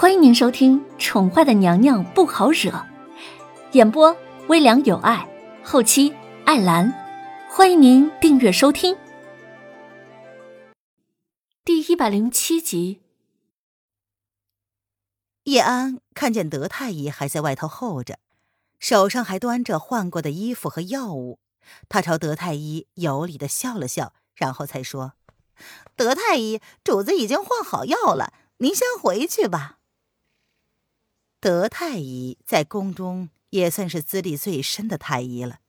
欢迎您收听《宠坏的娘娘不好惹》，演播微凉有爱，后期艾兰。欢迎您订阅收听。第一百零七集，叶安看见德太医还在外头候着，手上还端着换过的衣服和药物，他朝德太医有礼的笑了笑，然后才说：“德太医，主子已经换好药了，您先回去吧。”德太医在宫中也算是资历最深的太医了，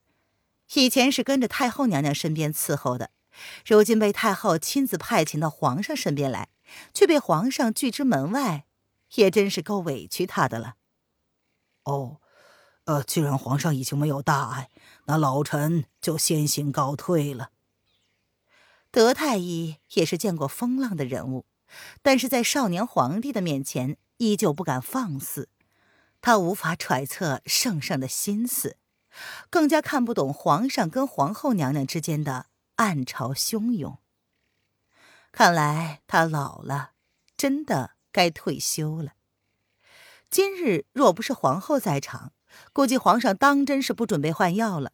以前是跟着太后娘娘身边伺候的，如今被太后亲自派遣到皇上身边来，却被皇上拒之门外，也真是够委屈他的了。哦，呃，既然皇上已经没有大碍，那老臣就先行告退了。德太医也是见过风浪的人物，但是在少年皇帝的面前，依旧不敢放肆。他无法揣测圣上的心思，更加看不懂皇上跟皇后娘娘之间的暗潮汹涌。看来他老了，真的该退休了。今日若不是皇后在场，估计皇上当真是不准备换药了。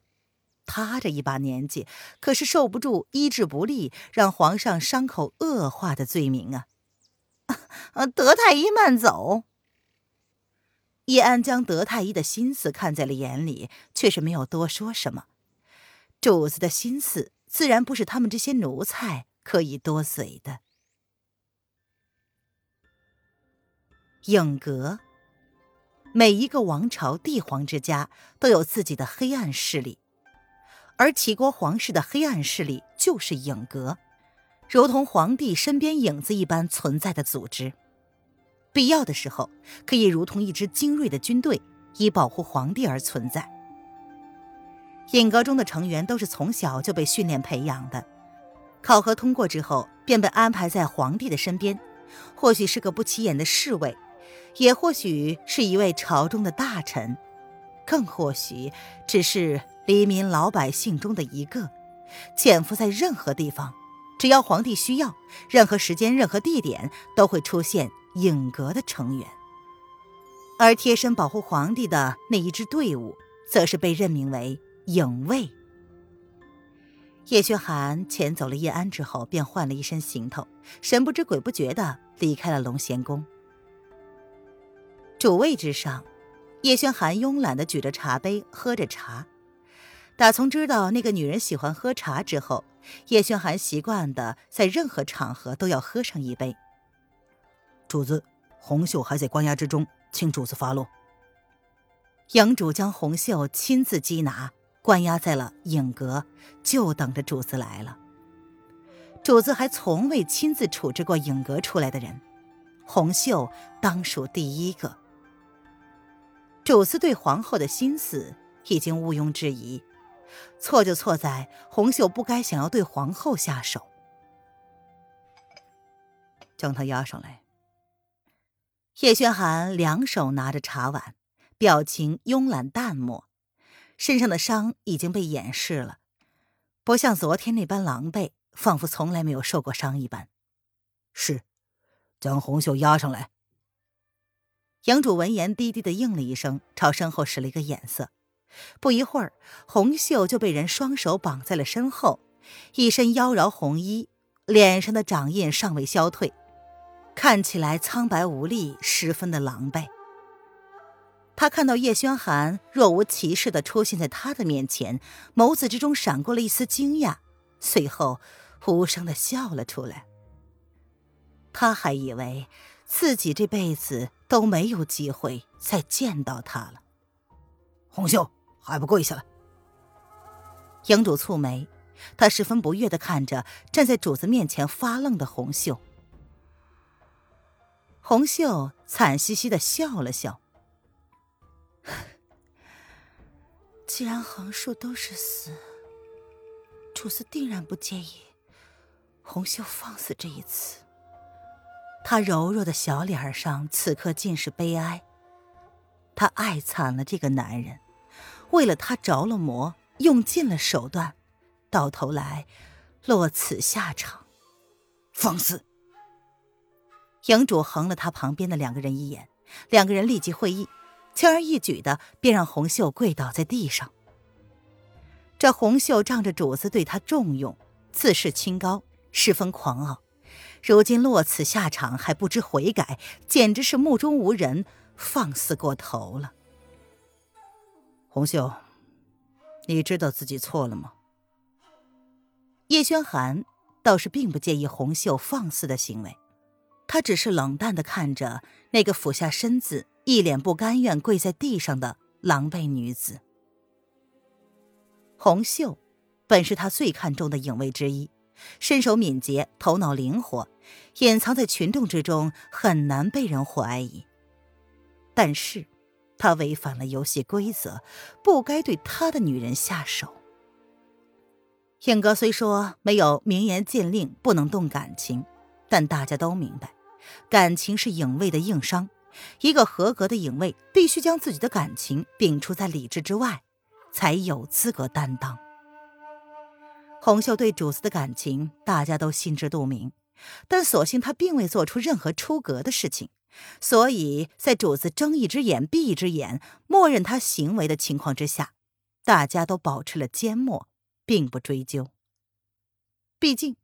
他这一把年纪，可是受不住医治不力，让皇上伤口恶化的罪名啊！德太医慢走。叶安将德太医的心思看在了眼里，却是没有多说什么。主子的心思，自然不是他们这些奴才可以多嘴的。影阁，每一个王朝帝皇之家都有自己的黑暗势力，而齐国皇室的黑暗势力就是影阁，如同皇帝身边影子一般存在的组织。必要的时候，可以如同一支精锐的军队，以保护皇帝而存在。影阁中的成员都是从小就被训练培养的，考核通过之后，便被安排在皇帝的身边。或许是个不起眼的侍卫，也或许是一位朝中的大臣，更或许只是黎民老百姓中的一个，潜伏在任何地方，只要皇帝需要，任何时间、任何地点都会出现。影阁的成员，而贴身保护皇帝的那一支队伍，则是被任命为影卫。叶轩寒遣走了叶安之后，便换了一身行头，神不知鬼不觉的离开了龙贤宫。主位之上，叶轩寒慵懒的举着茶杯喝着茶。打从知道那个女人喜欢喝茶之后，叶轩寒习惯的在任何场合都要喝上一杯。主子，红袖还在关押之中，请主子发落。杨主将红袖亲自缉拿，关押在了影阁，就等着主子来了。主子还从未亲自处置过影阁出来的人，红袖当属第一个。主子对皇后的心思已经毋庸置疑，错就错在红袖不该想要对皇后下手，将她押上来。叶轩寒两手拿着茶碗，表情慵懒淡漠，身上的伤已经被掩饰了，不像昨天那般狼狈，仿佛从来没有受过伤一般。是，将红袖押上来。杨主闻言，低低的应了一声，朝身后使了一个眼色。不一会儿，红袖就被人双手绑在了身后，一身妖娆红衣，脸上的掌印尚未消退。看起来苍白无力，十分的狼狈。他看到叶轩寒若无其事的出现在他的面前，眸子之中闪过了一丝惊讶，随后无声的笑了出来。他还以为自己这辈子都没有机会再见到他了。红袖还不跪下来！营主蹙眉，他十分不悦的看着站在主子面前发愣的红袖。红袖惨兮兮的笑了笑。既然横竖都是死，主子定然不介意红袖放肆这一次。他柔弱的小脸上此刻尽是悲哀。他爱惨了这个男人，为了他着了魔，用尽了手段，到头来落此下场。放肆！营主横了他旁边的两个人一眼，两个人立即会意，轻而易举的便让红袖跪倒在地上。这红袖仗着主子对他重用，自视清高，十分狂傲。如今落此下场，还不知悔改，简直是目中无人，放肆过头了。红袖，你知道自己错了吗？叶轩寒倒是并不介意红袖放肆的行为，他只是冷淡的看着那个俯下身子、一脸不甘愿跪在地上的狼狈女子。红袖本是他最看重的影卫之一，身手敏捷，头脑灵活，隐藏在群众之中，很难被人怀疑。但是，他违反了游戏规则，不该对他的女人下手。影阁虽说没有明言禁令不能动感情，但大家都明白，感情是影卫的硬伤。一个合格的影卫必须将自己的感情摒除在理智之外。才有资格担当。红袖对主子的感情，大家都心知肚明，但所幸他并未做出任何出格的事情，所以在主子睁一只眼闭一只眼，默认他行为的情况之下，大家都保持了缄默，并不追究。毕竟，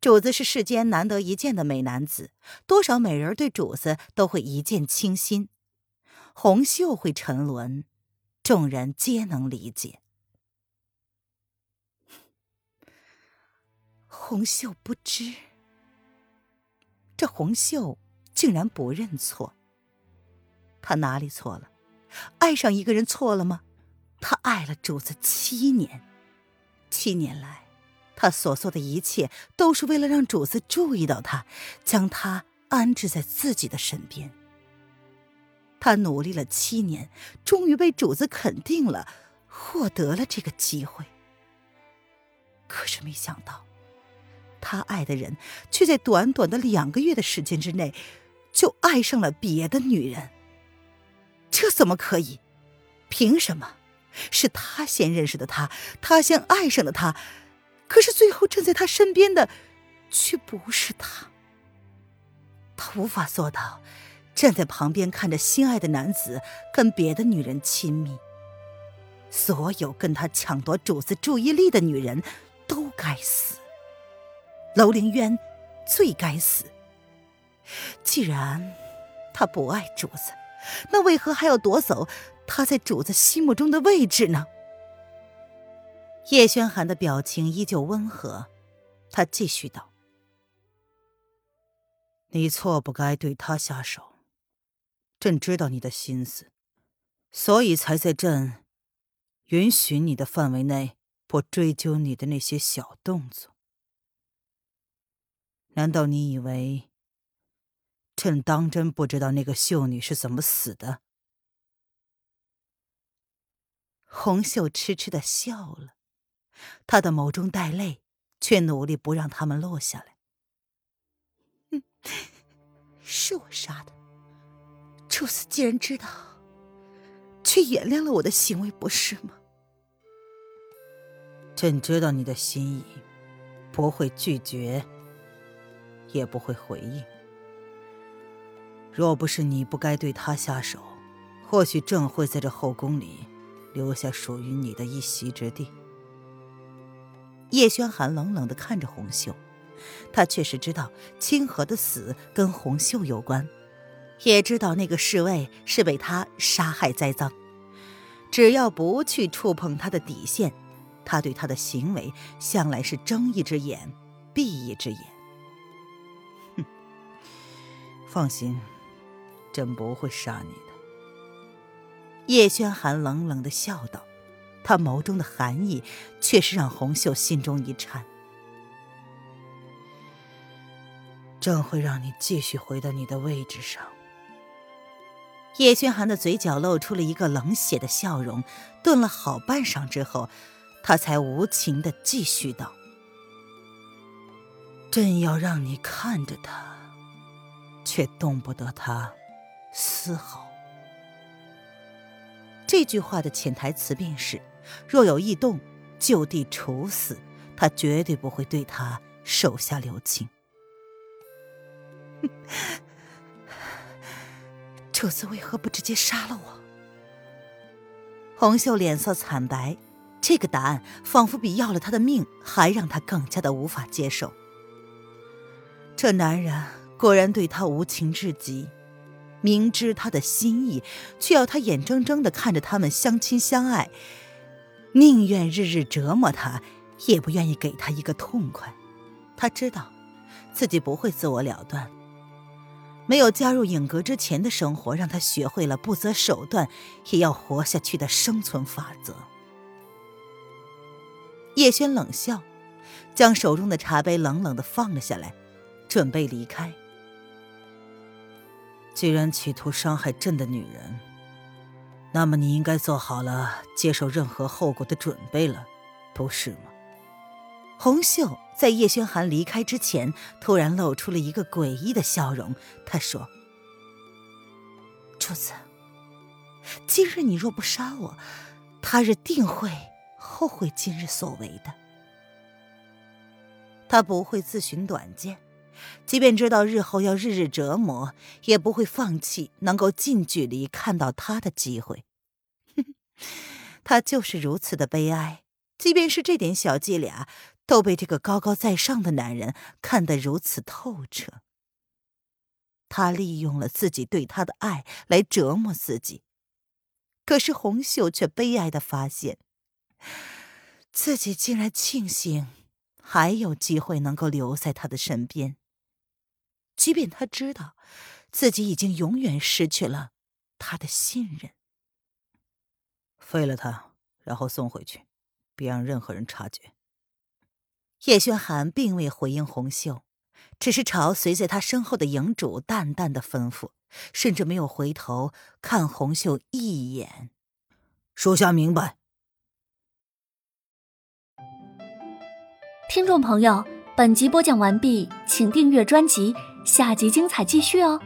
主子是世间难得一见的美男子，多少美人对主子都会一见倾心，红袖会沉沦。众人皆能理解。红袖不知，这红袖竟然不认错。他哪里错了？爱上一个人错了吗？他爱了主子七年，七年来，他所做的一切都是为了让主子注意到他，将他安置在自己的身边。他努力了七年，终于被主子肯定了，获得了这个机会。可是没想到，他爱的人却在短短的两个月的时间之内，就爱上了别的女人。这怎么可以？凭什么？是他先认识的他，他先爱上的他，可是最后站在他身边的，却不是他。他无法做到。站在旁边看着心爱的男子跟别的女人亲密，所有跟他抢夺主子注意力的女人都该死。楼凌渊最该死。既然他不爱主子，那为何还要夺走他在主子心目中的位置呢？叶轩寒的表情依旧温和，他继续道：“你错不该对他下手。”朕知道你的心思，所以才在朕允许你的范围内不追究你的那些小动作。难道你以为朕当真不知道那个秀女是怎么死的？红袖痴痴的笑了，他的眸中带泪，却努力不让他们落下来。嗯，是我杀的。主子既然知道，却原谅了我的行为，不是吗？朕知道你的心意，不会拒绝，也不会回应。若不是你不该对他下手，或许朕会在这后宫里留下属于你的一席之地。叶轩寒冷冷的看着红袖，他确实知道清河的死跟红袖有关。也知道那个侍卫是被他杀害栽赃，只要不去触碰他的底线，他对他的行为向来是睁一只眼闭一只眼。哼，放心，朕不会杀你的。叶轩寒冷冷的笑道，他眸中的寒意却是让红袖心中一颤。朕会让你继续回到你的位置上。叶轩寒的嘴角露出了一个冷血的笑容，顿了好半晌之后，他才无情的继续道：“朕要让你看着他，却动不得他丝毫。”这句话的潜台词便是：若有异动，就地处死。他绝对不会对他手下留情。主子为何不直接杀了我？红袖脸色惨白，这个答案仿佛比要了他的命还让他更加的无法接受。这男人果然对他无情至极，明知他的心意，却要他眼睁睁的看着他们相亲相爱，宁愿日日折磨他，也不愿意给他一个痛快。他知道，自己不会自我了断。没有加入影阁之前的生活，让他学会了不择手段也要活下去的生存法则。叶轩冷笑，将手中的茶杯冷冷的放了下来，准备离开。既然企图伤害朕的女人，那么你应该做好了接受任何后果的准备了，不是吗？红袖在叶轩寒离开之前，突然露出了一个诡异的笑容。他说：“主子，今日你若不杀我，他日定会后悔今日所为的。”他不会自寻短见，即便知道日后要日日折磨，也不会放弃能够近距离看到他的机会。他就是如此的悲哀，即便是这点小伎俩。都被这个高高在上的男人看得如此透彻。他利用了自己对他的爱来折磨自己，可是红秀却悲哀的发现，自己竟然庆幸还有机会能够留在他的身边，即便他知道自己已经永远失去了他的信任。废了他，然后送回去，别让任何人察觉。叶轩寒并未回应红袖，只是朝随在他身后的营主淡淡的吩咐，甚至没有回头看红袖一眼。属下明白。听众朋友，本集播讲完毕，请订阅专辑，下集精彩继续哦。